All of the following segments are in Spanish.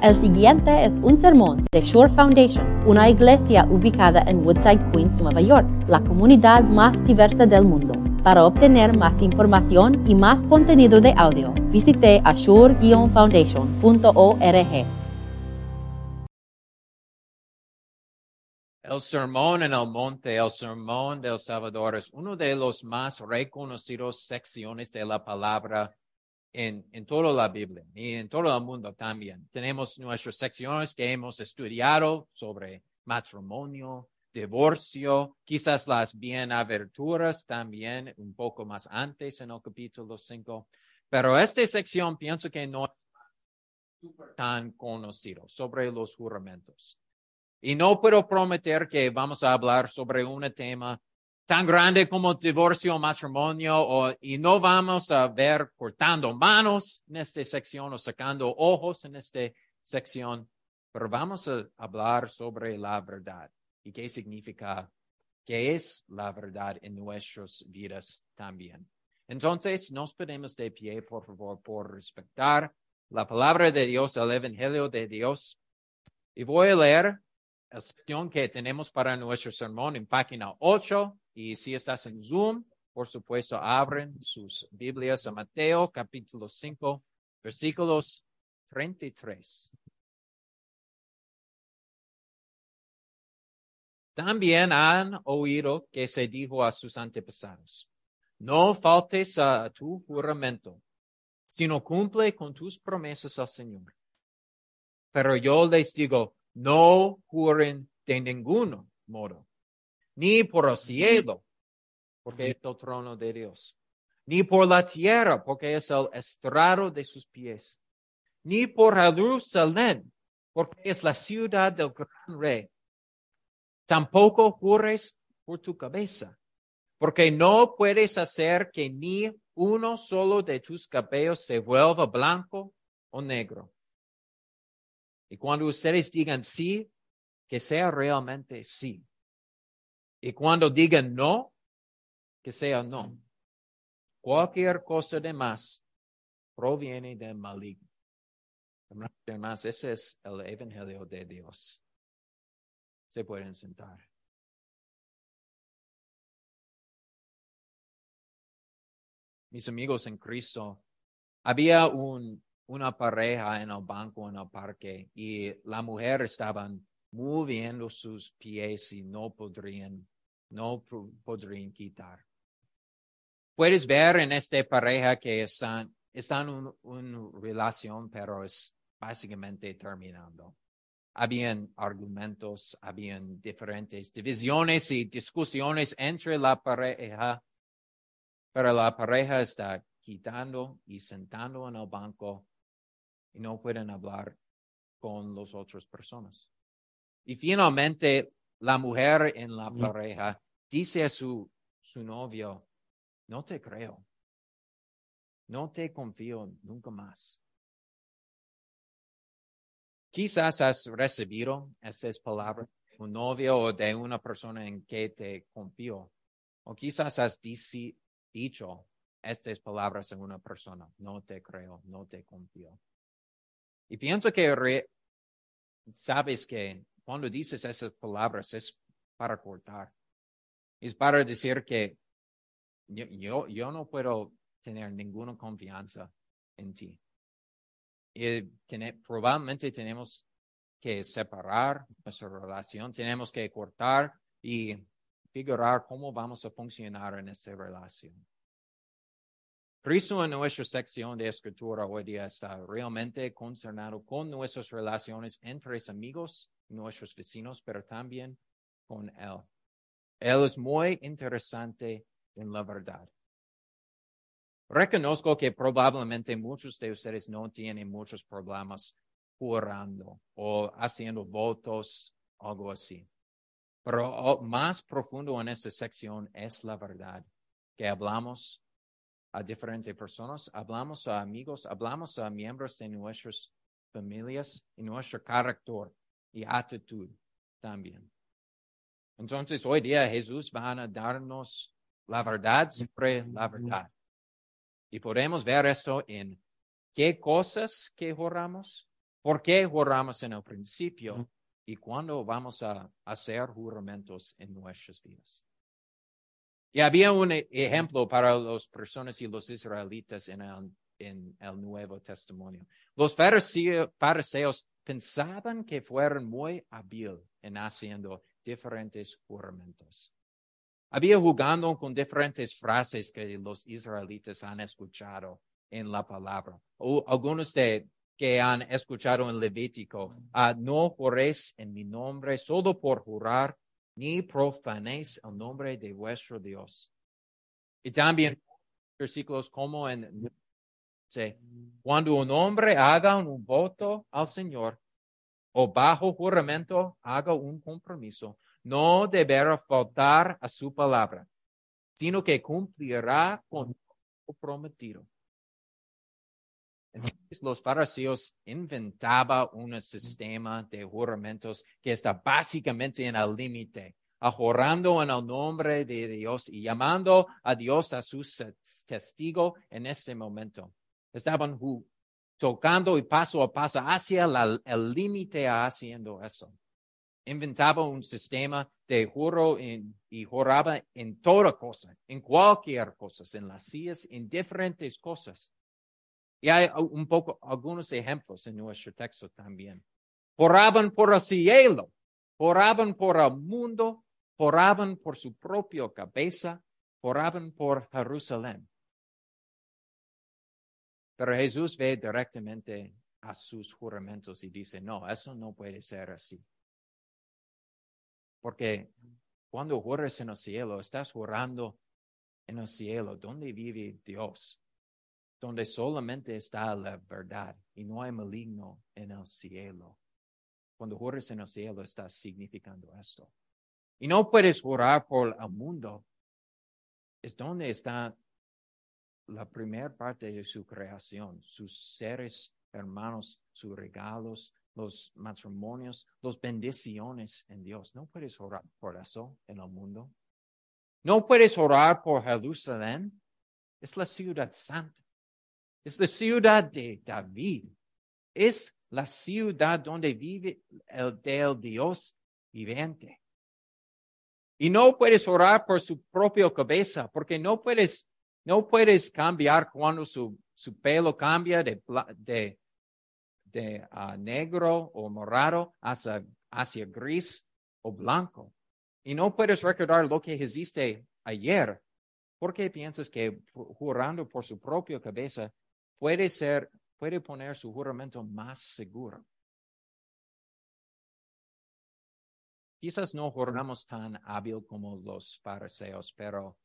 El siguiente es un sermón de Shore Foundation, una iglesia ubicada en Woodside, Queens, Nueva York, la comunidad más diversa del mundo. Para obtener más información y más contenido de audio, visite ashore-foundation.org. El sermón en el monte, el sermón del Salvador, es uno de los más reconocidos secciones de la palabra en, en toda la Biblia y en todo el mundo también. Tenemos nuestras secciones que hemos estudiado sobre matrimonio, divorcio, quizás las bienaventuras también un poco más antes en el capítulo 5. Pero esta sección pienso que no es tan conocido sobre los juramentos. Y no puedo prometer que vamos a hablar sobre un tema tan grande como divorcio matrimonio, o, y no vamos a ver cortando manos en esta sección o sacando ojos en esta sección, pero vamos a hablar sobre la verdad y qué significa, qué es la verdad en nuestras vidas también. Entonces, nos pedimos de pie, por favor, por respetar la palabra de Dios, el Evangelio de Dios. Y voy a leer la sección que tenemos para nuestro sermón en página 8. Y si estás en Zoom, por supuesto, abren sus Biblias a Mateo capítulo 5, versículos 33. También han oído que se dijo a sus antepasados, no faltes a tu juramento, sino cumple con tus promesas al Señor. Pero yo les digo, no juren de ningún modo, ni por el cielo, porque es el trono de Dios, ni por la tierra, porque es el estrado de sus pies, ni por Jerusalén, porque es la ciudad del gran rey. Tampoco jures por tu cabeza, porque no puedes hacer que ni uno solo de tus cabellos se vuelva blanco o negro. Y cuando ustedes digan sí, que sea realmente sí. Y cuando digan no, que sea no. Cualquier cosa de más proviene del maligno. Además, ese es el Evangelio de Dios. Se pueden sentar. Mis amigos en Cristo, había un, una pareja en el banco en el parque y la mujer estaban moviendo sus pies y no podrían, no podrían quitar. Puedes ver en esta pareja que están, están en una relación, pero es básicamente terminando. Habían argumentos, habían diferentes divisiones y discusiones entre la pareja, pero la pareja está quitando y sentando en el banco y no pueden hablar con las otras personas. Y finalmente, la mujer en la pareja dice a su, su novio, no te creo, no te confío nunca más. Quizás has recibido estas palabras de un novio o de una persona en que te confío. O quizás has dicho estas palabras en una persona, no te creo, no te confío. Y pienso que sabes que cuando dices esas palabras es para cortar. Es para decir que yo, yo, no puedo tener ninguna confianza en ti. Y probablemente tenemos que separar nuestra relación, tenemos que cortar y figurar cómo vamos a funcionar en esta relación. Cristo en nuestra sección de escritura hoy día está realmente concernado con nuestras relaciones entre amigos, nuestros vecinos, pero también con Él. Él es muy interesante en la verdad. Reconozco que probablemente muchos de ustedes no tienen muchos problemas jurando o haciendo votos, algo así. Pero más profundo en esta sección es la verdad que hablamos a diferentes personas, hablamos a amigos, hablamos a miembros de nuestras familias y nuestro carácter y actitud también. Entonces, hoy día Jesús va a darnos la verdad, siempre la verdad. Y podemos ver esto en qué cosas que juramos, ¿Por qué juramos en el principio? ¿Y cuándo vamos a hacer juramentos en nuestras vidas? Y había un e- ejemplo para las personas y los israelitas en el, en el Nuevo Testimonio. Los fariseo- fariseos pensaban que fueron muy hábil en haciendo diferentes juramentos. Había jugando con diferentes frases que los israelitas han escuchado en la palabra. O algunos de que han escuchado en Levítico, ah, no juréis en mi nombre solo por jurar, ni profanéis el nombre de vuestro Dios. Y también versículos como en cuando un hombre haga un voto al Señor o bajo juramento haga un compromiso, no deberá faltar a su palabra, sino que cumplirá con lo prometido. Entonces, los fariseos inventaban un sistema de juramentos que está básicamente en el límite, ajorando en el nombre de Dios y llamando a Dios a su testigo en este momento. Estaban tocando y paso a paso hacia el límite haciendo eso. Inventaba un sistema de juro y juraba en toda cosa, en cualquier cosa, en las sillas, en diferentes cosas. Y hay un poco, algunos ejemplos en nuestro texto también. Juraban por el cielo, juraban por el mundo, juraban por su propia cabeza, juraban por Jerusalén. Pero Jesús ve directamente a sus juramentos y dice, no, eso no puede ser así. Porque cuando juras en el cielo, estás jurando en el cielo, donde vive Dios, donde solamente está la verdad y no hay maligno en el cielo. Cuando juras en el cielo, estás significando esto. Y no puedes jurar por el mundo. Es donde está la primera parte de su creación, sus seres hermanos, sus regalos, los matrimonios, las bendiciones en Dios. No puedes orar por eso en el mundo. No puedes orar por Jerusalén. Es la ciudad santa. Es la ciudad de David. Es la ciudad donde vive el del Dios viviente. Y no puedes orar por su propia cabeza, porque no puedes, no puedes cambiar cuando su, su pelo cambia de, de, de ah, negro o morado hacia, hacia gris o blanco. Y no puedes recordar lo que hiciste ayer. ¿Por qué piensas que ju- jurando por su propia cabeza puede ser, puede poner su juramento más seguro? Quizás no juramos tan hábil como los fariseos, pero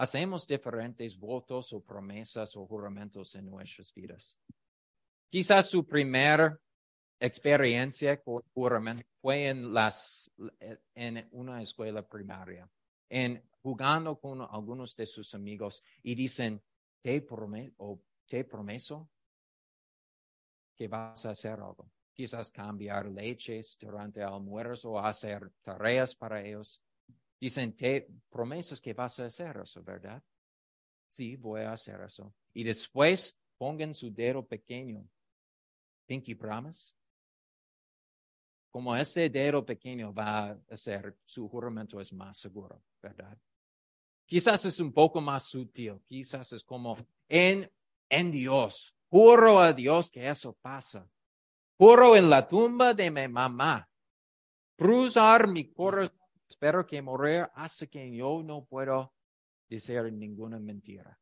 hacemos diferentes votos o promesas o juramentos en nuestras vidas. Quizás su primera experiencia con juramento fue en una escuela primaria, en jugando con algunos de sus amigos y dicen, te prometo, o te prometo que vas a hacer algo. Quizás cambiar leches durante el almuerzo o hacer tareas para ellos. Dicen, te promesas que vas a hacer eso, ¿verdad? Sí, voy a hacer eso. Y después pongan su dedo pequeño. Pinky promise. Como ese dedo pequeño va a ser, su juramento es más seguro, ¿verdad? Quizás es un poco más sutil. Quizás es como en, en Dios. Juro a Dios que eso pasa. Juro en la tumba de mi mamá. Cruzar mi corazón. Espero que morir hasta que yo no puedo decir ninguna mentira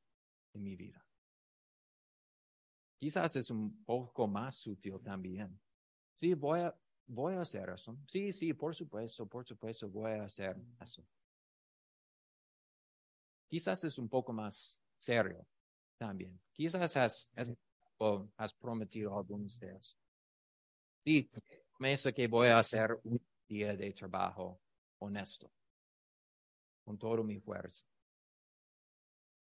en mi vida. Quizás es un poco más sutil también. Sí, voy a, voy a hacer eso. Sí, sí, por supuesto, por supuesto, voy a hacer eso. Quizás es un poco más serio también. Quizás has, has, prometido algunos de ellos. Sí, promesa que voy a hacer un día de trabajo honesto, con toda mi fuerza.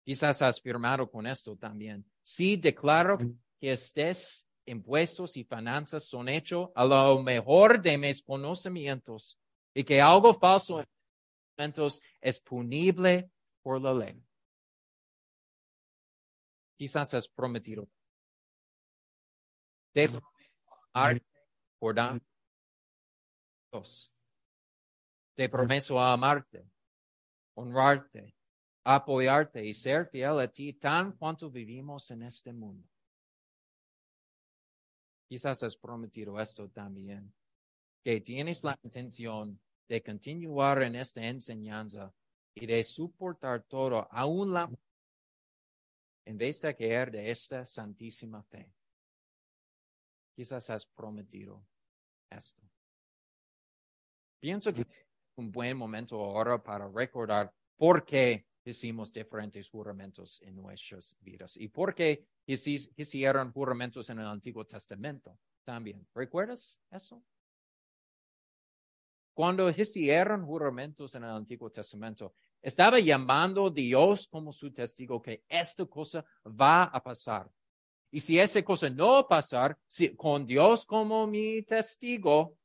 Quizás has firmado con esto también. Sí, declaro que estés impuestos y finanzas son hechos a lo mejor de mis conocimientos y que algo falso es punible por la ley. Quizás has prometido. De por dar. Dios. Te prometo amarte, honrarte, apoyarte y ser fiel a ti tan cuanto vivimos en este mundo. Quizás has prometido esto también, que tienes la intención de continuar en esta enseñanza y de soportar todo, aún la en vez de caer de esta santísima fe. Quizás has prometido esto. Pienso que un buen momento ahora para recordar por qué hicimos diferentes juramentos en nuestras vidas y por qué hicieron juramentos en el Antiguo Testamento también. ¿Recuerdas eso? Cuando hicieron juramentos en el Antiguo Testamento, estaba llamando a Dios como su testigo que esta cosa va a pasar. Y si esa cosa no pasar, si, con Dios como mi testigo,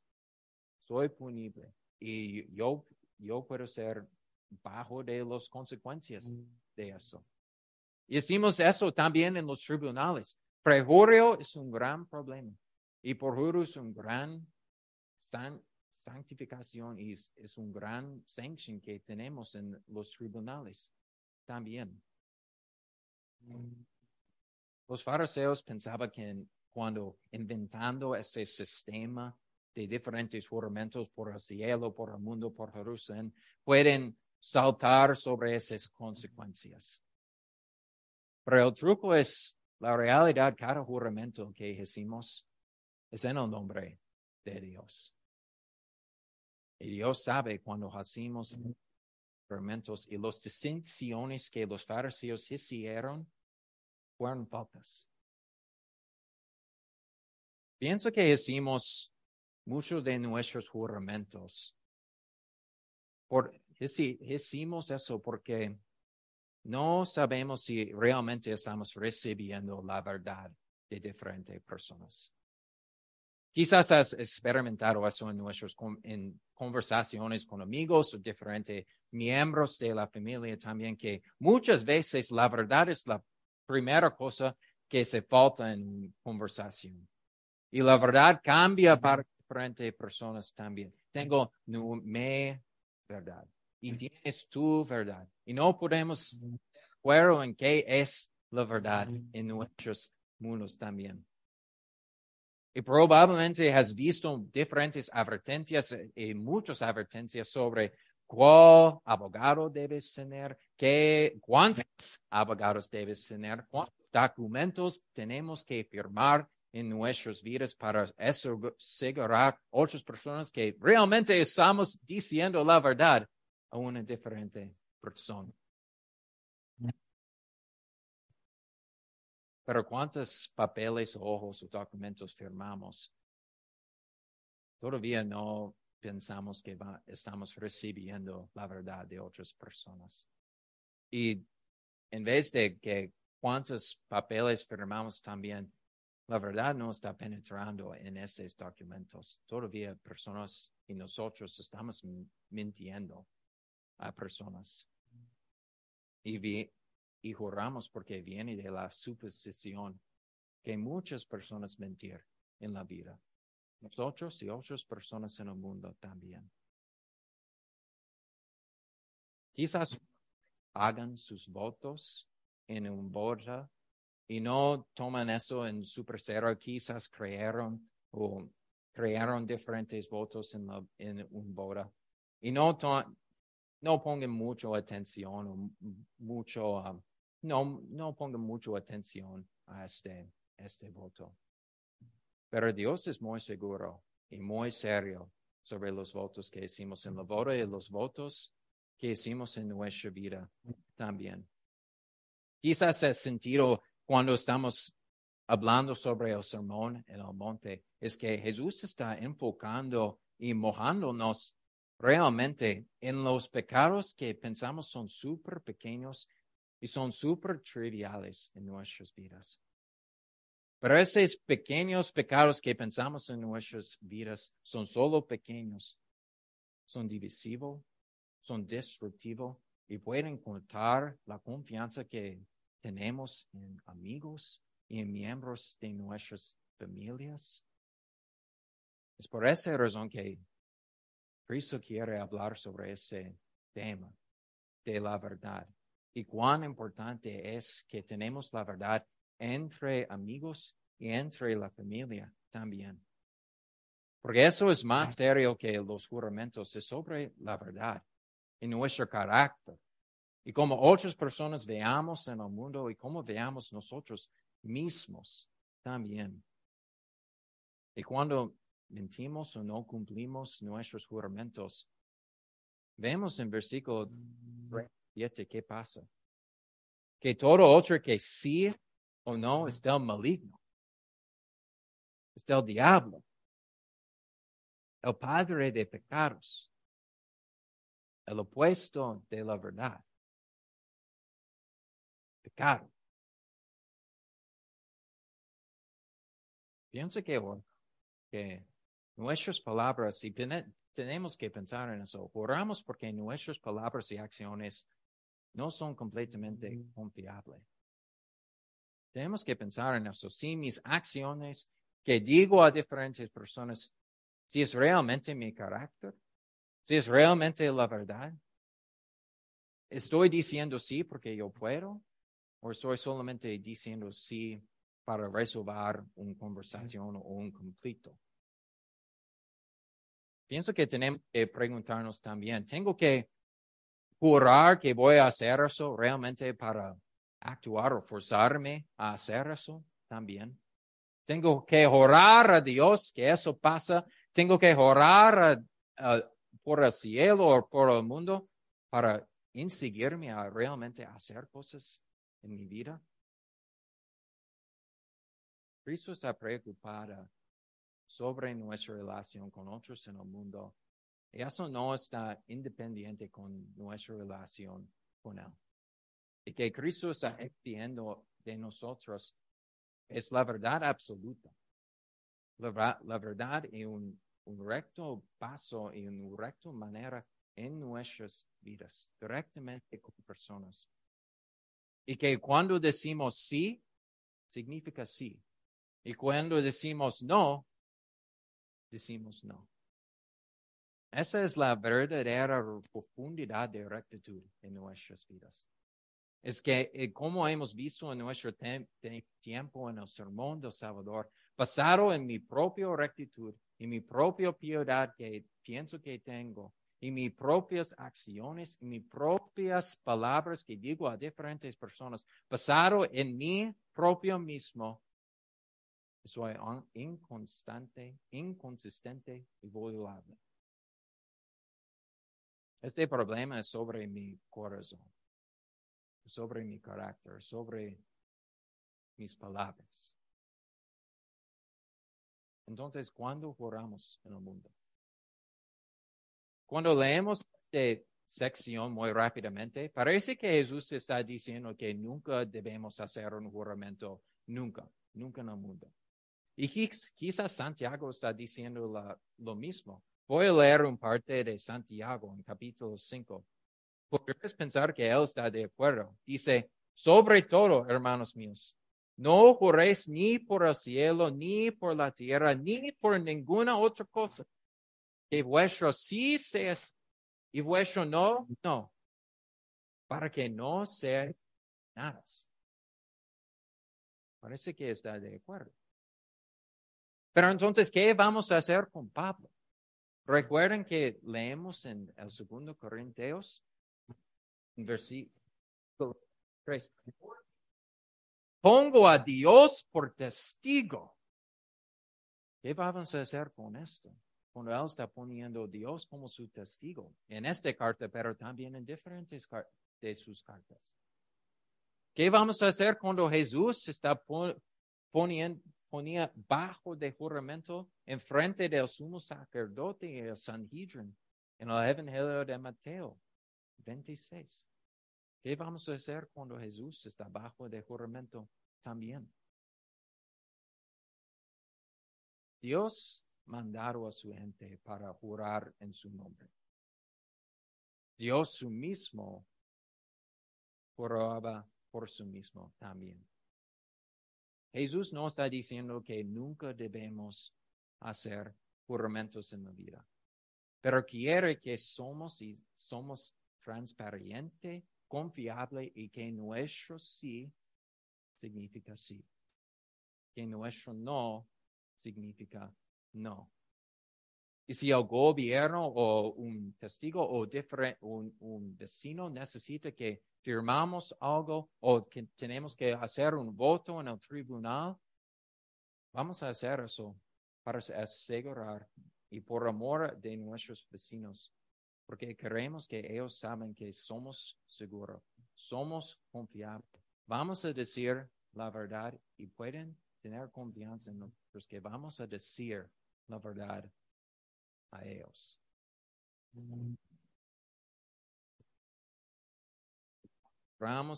soy punible. Y yo, yo puedo ser bajo de las consecuencias de eso. Y decimos eso también en los tribunales. Prejurio es un gran problema. Y por es un gran santificación y es, un gran sanction que tenemos en los tribunales también. Los fariseos pensaban que cuando inventando ese sistema de diferentes juramentos por el cielo, por el mundo, por Jerusalén, pueden saltar sobre esas consecuencias. Pero el truco es la realidad, cada juramento que hicimos es en el nombre de Dios. Y Dios sabe cuando hacemos juramentos y las distinciones que los fariseos hicieron fueron faltas. Pienso que hicimos muchos de nuestros juramentos. Por, hicimos eso porque no sabemos si realmente estamos recibiendo la verdad de diferentes personas. Quizás has experimentado eso en nuestras en conversaciones con amigos o diferentes miembros de la familia también, que muchas veces la verdad es la primera cosa que se falta en conversación. Y la verdad cambia para diferentes personas también. Tengo mi verdad y tienes tu verdad. Y no podemos acuerdo en qué es la verdad en nuestros mundos también. Y probablemente has visto diferentes advertencias y muchas advertencias sobre cuál abogado debes tener, qué, cuántos abogados debes tener, cuántos documentos tenemos que firmar en nuestras vidas para asegurar otras personas que realmente estamos diciendo la verdad a una diferente persona. Pero ¿cuántos papeles, ojos o documentos firmamos? Todavía no pensamos que estamos recibiendo la verdad de otras personas. Y en vez de que cuántos papeles firmamos también, la verdad no está penetrando en estos documentos. Todavía personas y nosotros estamos mintiendo a personas. Y y juramos porque viene de la suposición que muchas personas mentir en la vida. Nosotros y otras personas en el mundo también. Quizás hagan sus votos en un boda y no toman eso en su cero. Quizás crearon o crearon diferentes votos en, en un boda y no, no pongan mucho atención mucho um, no, no pongan mucho atención a este, este voto. Pero Dios es muy seguro y muy serio sobre los votos que hicimos en la boda y los votos que hicimos en nuestra vida también. Quizás el sentido cuando estamos hablando sobre el sermón en el monte es que Jesús está enfocando y mojándonos realmente en los pecados que pensamos son súper pequeños y son súper triviales en nuestras vidas. Pero esos pequeños pecados que pensamos en nuestras vidas son solo pequeños, son divisivos, son destructivos y pueden contar la confianza que tenemos en amigos y en miembros de nuestras familias. Es por esa razón que Cristo quiere hablar sobre ese tema de la verdad y cuán importante es que tenemos la verdad entre amigos y entre la familia también. Porque eso es más serio que los juramentos, es sobre la verdad y nuestro carácter. Y como otras personas veamos en el mundo y cómo veamos nosotros mismos también. Y cuando mentimos o no cumplimos nuestros juramentos, vemos en versículo 7 qué pasa. Que todo otro que sí o no es del maligno, es del diablo, el padre de pecados, el opuesto de la verdad. Pecado. Pienso que, que nuestras palabras, y tenemos que pensar en eso, oramos porque nuestras palabras y acciones no son completamente confiables. Tenemos que pensar en eso. Si mis acciones que digo a diferentes personas, si es realmente mi carácter, si es realmente la verdad, ¿estoy diciendo sí porque yo puedo? ¿O estoy solamente diciendo sí para resolver una conversación o un conflicto. Pienso que tenemos que preguntarnos también, ¿tengo que jurar que voy a hacer eso realmente para actuar o forzarme a hacer eso también? ¿Tengo que jurar a Dios que eso pasa? ¿Tengo que jurar por el cielo o por el mundo para incitarme a realmente hacer cosas en mi vida? Cristo está preocupada sobre nuestra relación con otros en el mundo. Y eso no está independiente con nuestra relación con Él. Y que Cristo está exigiendo de nosotros es la verdad absoluta. La, la verdad y un, un recto paso y una recta manera en nuestras vidas, directamente con personas. Y que cuando decimos sí, significa sí. Y cuando decimos no, decimos no. Esa es la verdadera profundidad de rectitud en nuestras vidas. Es que, eh, como hemos visto en nuestro tiempo en el sermón del Salvador, basado en mi propia rectitud y mi propia piedad que pienso que tengo, y mis propias acciones y mis propias palabras que digo a diferentes personas, basado en mi propio mismo, soy inconstante, inconsistente y vulnerable. Este problema es sobre mi corazón, sobre mi carácter, sobre mis palabras. Entonces, ¿cuándo juramos en el mundo? Cuando leemos esta sección muy rápidamente, parece que Jesús está diciendo que nunca debemos hacer un juramento, nunca, nunca en el mundo. Y quizás Santiago está diciendo lo mismo. Voy a leer un parte de Santiago en capítulo 5. Podrías pensar que él está de acuerdo. Dice, sobre todo, hermanos míos, no juréis ni por el cielo, ni por la tierra, ni por ninguna otra cosa. Vuestro sí sea y vuestro no, no. Para que no sea nada. Parece que está de acuerdo. Pero entonces, ¿qué vamos a hacer con Pablo? Recuerden que leemos en el segundo Corintios, versículo 3. Pongo a Dios por testigo. ¿Qué vamos a hacer con esto? Cuando él está poniendo a Dios como su testigo. En esta carta, pero también en diferentes de sus cartas. ¿Qué vamos a hacer cuando Jesús está poniendo, ponía bajo de juramento en frente del sumo sacerdote y el Sanhedrin en el Evangelio de Mateo 26. ¿Qué vamos a hacer cuando Jesús está bajo de juramento también? Dios mandaron a su gente para jurar en su nombre. Dios su mismo juraba por su mismo también. Jesús no está diciendo que nunca debemos hacer juramentos en la vida. Pero quiere que somos y somos transparente, confiable y que nuestro sí significa sí. Que nuestro no significa no. Y si el gobierno o un testigo o un, un vecino necesita que firmamos algo o que tenemos que hacer un voto en el tribunal, vamos a hacer eso para asegurar y por amor de nuestros vecinos, porque queremos que ellos saben que somos seguros, somos confiables. Vamos a decir la verdad y pueden tener confianza en nosotros que vamos a decir la verdad a ellos.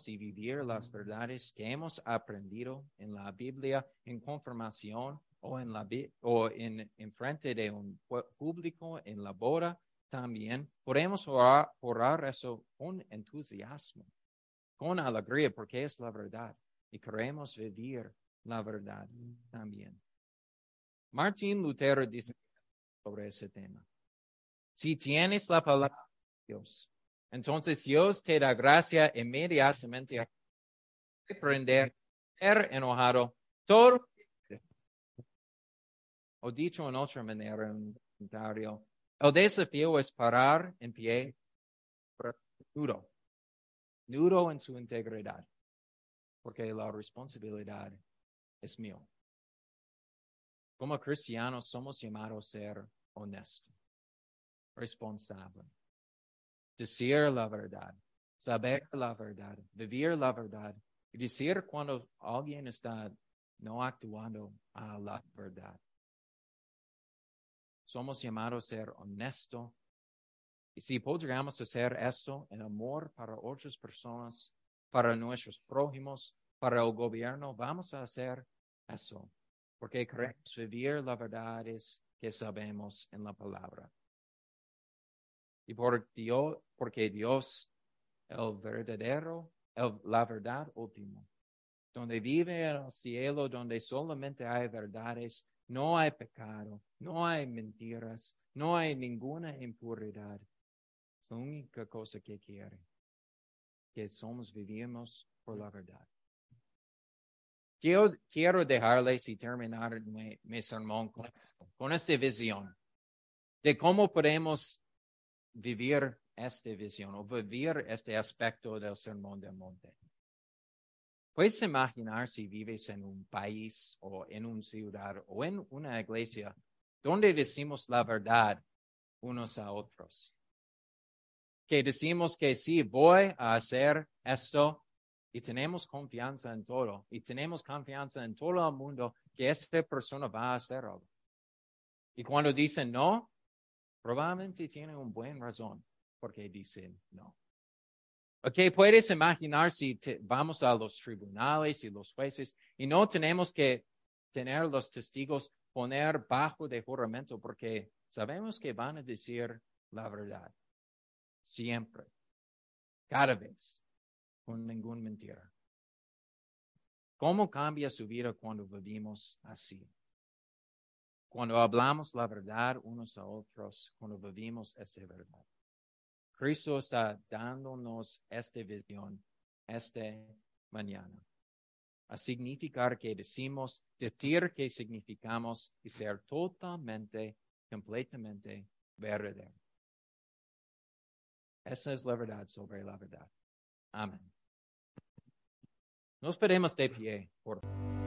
y vivir las verdades que hemos aprendido en la Biblia en confirmación o en la o en, en frente de un público en la boda también podemos orar, orar eso con entusiasmo, con alegría, porque es la verdad y queremos vivir la verdad también. Martín Lutero dice sobre ese tema. Si tienes la palabra de Dios, entonces Dios te da gracia inmediatamente a aprender, ser enojado, todo. O dicho en otra manera, en un comentario, el desafío es parar en pie, nudo, nudo en su integridad, porque la responsabilidad es mío. Como cristianos somos llamados a ser honestos, responsables, decir la verdad, saber la verdad, vivir la verdad y decir cuando alguien está no actuando a la verdad. Somos llamados a ser honestos. Y si podríamos hacer esto en amor para otras personas, para nuestros prójimos, para el gobierno, vamos a hacer eso. Porque vivir la verdad que sabemos en la palabra. Y por Dios, porque Dios, el verdadero, el, la verdad último, donde vive el cielo, donde solamente hay verdades, no hay pecado, no hay mentiras, no hay ninguna impuridad. Es la única cosa que quiere, que somos, vivimos por la verdad. Quiero, quiero dejarles y terminar mi, mi sermón con, con esta visión de cómo podemos vivir esta visión o vivir este aspecto del sermón del monte. Puedes imaginar si vives en un país o en una ciudad o en una iglesia donde decimos la verdad unos a otros. Que decimos que sí, voy a hacer esto y tenemos confianza en todo y tenemos confianza en todo el mundo que esta persona va a hacer algo. Y cuando dicen no, probablemente tienen una buena razón porque dicen no. Ok, puedes imaginar si vamos a los tribunales y los jueces y no tenemos que tener los testigos poner bajo de juramento porque sabemos que van a decir la verdad. Siempre. Cada vez. Con ninguna mentira. ¿Cómo cambia su vida cuando vivimos así? Cuando hablamos la verdad unos a otros, cuando vivimos esa verdad. Cristo está dándonos esta visión esta mañana. A significar que decimos, decir que significamos y ser totalmente, completamente verdadero. Esa es la verdad sobre la verdad. Amén. Nos veremos de pie. Por... favor.